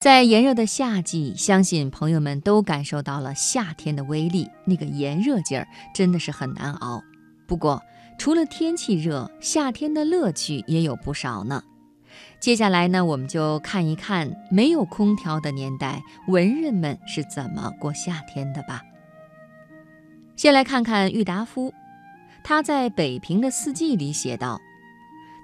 在炎热的夏季，相信朋友们都感受到了夏天的威力，那个炎热劲儿真的是很难熬。不过，除了天气热，夏天的乐趣也有不少呢。接下来呢，我们就看一看没有空调的年代，文人们是怎么过夏天的吧。先来看看郁达夫，他在《北平的四季》里写道：“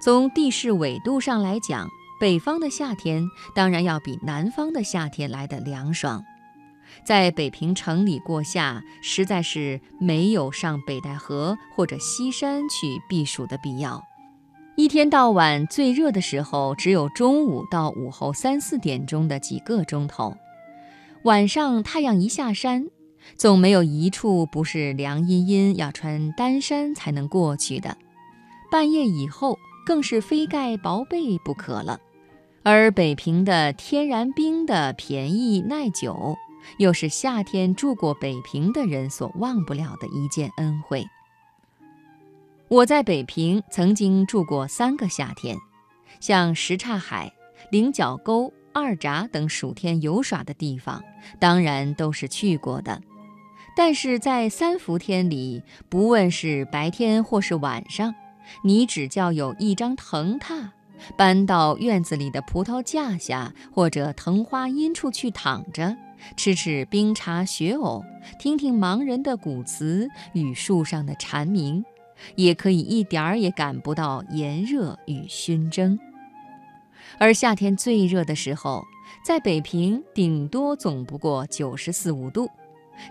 从地势纬度上来讲。”北方的夏天当然要比南方的夏天来的凉爽，在北平城里过夏，实在是没有上北戴河或者西山去避暑的必要。一天到晚最热的时候，只有中午到午后三四点钟的几个钟头。晚上太阳一下山，总没有一处不是凉阴阴，要穿单衫才能过去的。半夜以后，更是非盖薄被不可了。而北平的天然冰的便宜耐久，又是夏天住过北平的人所忘不了的一件恩惠。我在北平曾经住过三个夏天，像什刹海、菱角沟、二闸等暑天游耍的地方，当然都是去过的。但是在三伏天里，不问是白天或是晚上，你只叫有一张藤榻。搬到院子里的葡萄架下，或者藤花阴处去躺着，吃吃冰茶雪藕，听听盲人的古词与树上的蝉鸣，也可以一点儿也感不到炎热与熏蒸。而夏天最热的时候，在北平顶多总不过九十四五度，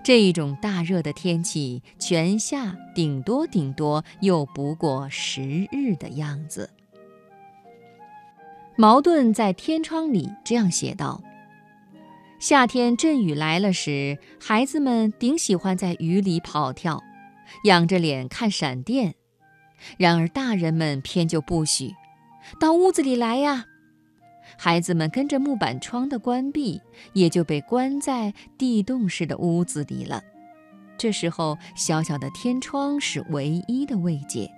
这一种大热的天气，全夏顶多顶多又不过十日的样子。茅盾在《天窗》里这样写道：“夏天阵雨来了时，孩子们顶喜欢在雨里跑跳，仰着脸看闪电；然而大人们偏就不许，到屋子里来呀。孩子们跟着木板窗的关闭，也就被关在地洞式的屋子里了。这时候，小小的天窗是唯一的慰藉。”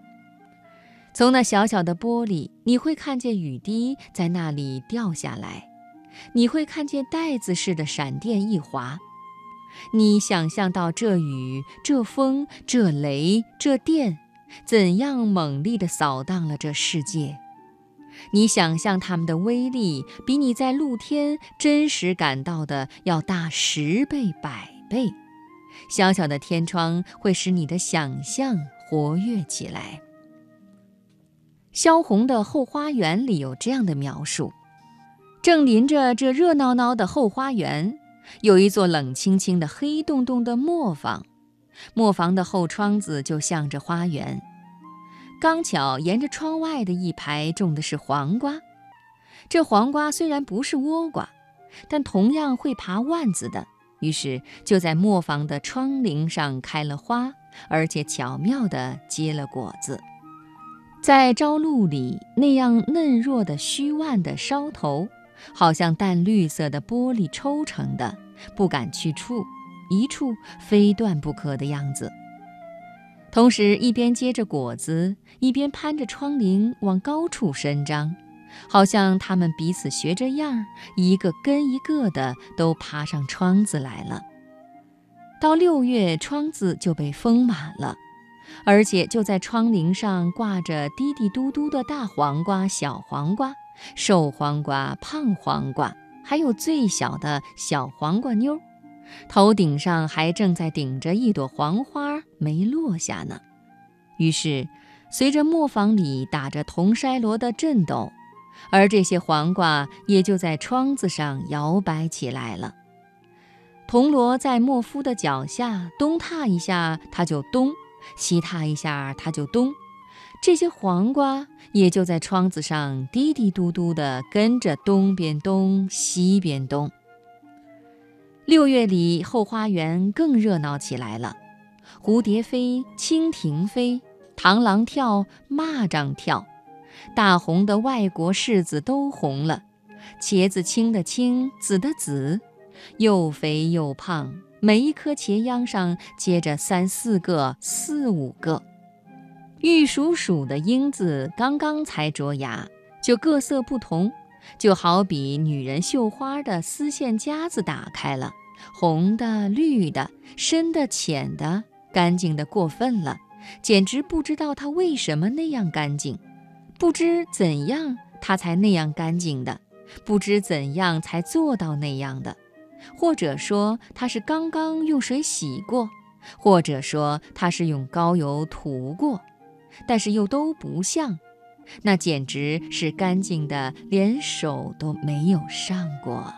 从那小小的玻璃，你会看见雨滴在那里掉下来，你会看见袋子似的闪电一划。你想象到这雨、这风、这雷、这电，怎样猛烈地扫荡了这世界？你想象它们的威力，比你在露天真实感到的要大十倍、百倍。小小的天窗会使你的想象活跃起来。萧红的后花园里有这样的描述：正临着这热闹闹的后花园，有一座冷清清的黑洞洞的磨坊，磨坊的后窗子就向着花园。刚巧沿着窗外的一排种的是黄瓜，这黄瓜虽然不是倭瓜，但同样会爬腕子的，于是就在磨坊的窗棂上开了花，而且巧妙地结了果子。在朝露里，那样嫩弱的虚腕的梢头，好像淡绿色的玻璃抽成的，不敢去触，一触非断不可的样子。同时，一边结着果子，一边攀着窗棂往高处伸张，好像他们彼此学着样儿，一个跟一个的都爬上窗子来了。到六月，窗子就被封满了。而且就在窗棂上挂着滴滴嘟嘟的大黄瓜、小黄瓜、瘦黄瓜、胖黄瓜，还有最小的小黄瓜妞，头顶上还正在顶着一朵黄花没落下呢。于是，随着磨坊里打着铜筛锣的震动，而这些黄瓜也就在窗子上摇摆起来了。铜锣在磨夫的脚下东踏一下，它就咚。西踏一下，它就咚；这些黄瓜也就在窗子上滴滴嘟嘟地跟着东边咚，西边咚。六月里后花园更热闹起来了，蝴蝶飞，蜻蜓飞，螳螂跳，蚂蚱跳，大红的外国柿子都红了，茄子青的青，紫的紫，又肥又胖。每一颗茄秧上结着三四个、四五个。玉蜀黍的缨子，刚刚才着芽，就各色不同，就好比女人绣花的丝线夹子打开了，红的、绿的、深的、浅的，干净的过分了，简直不知道它为什么那样干净，不知怎样它才那样干净的，不知怎样才做到那样的，或者说它是刚刚用水洗过，或者说它是用膏油涂过，但是又都不像。那简直是干净的，连手都没有上过。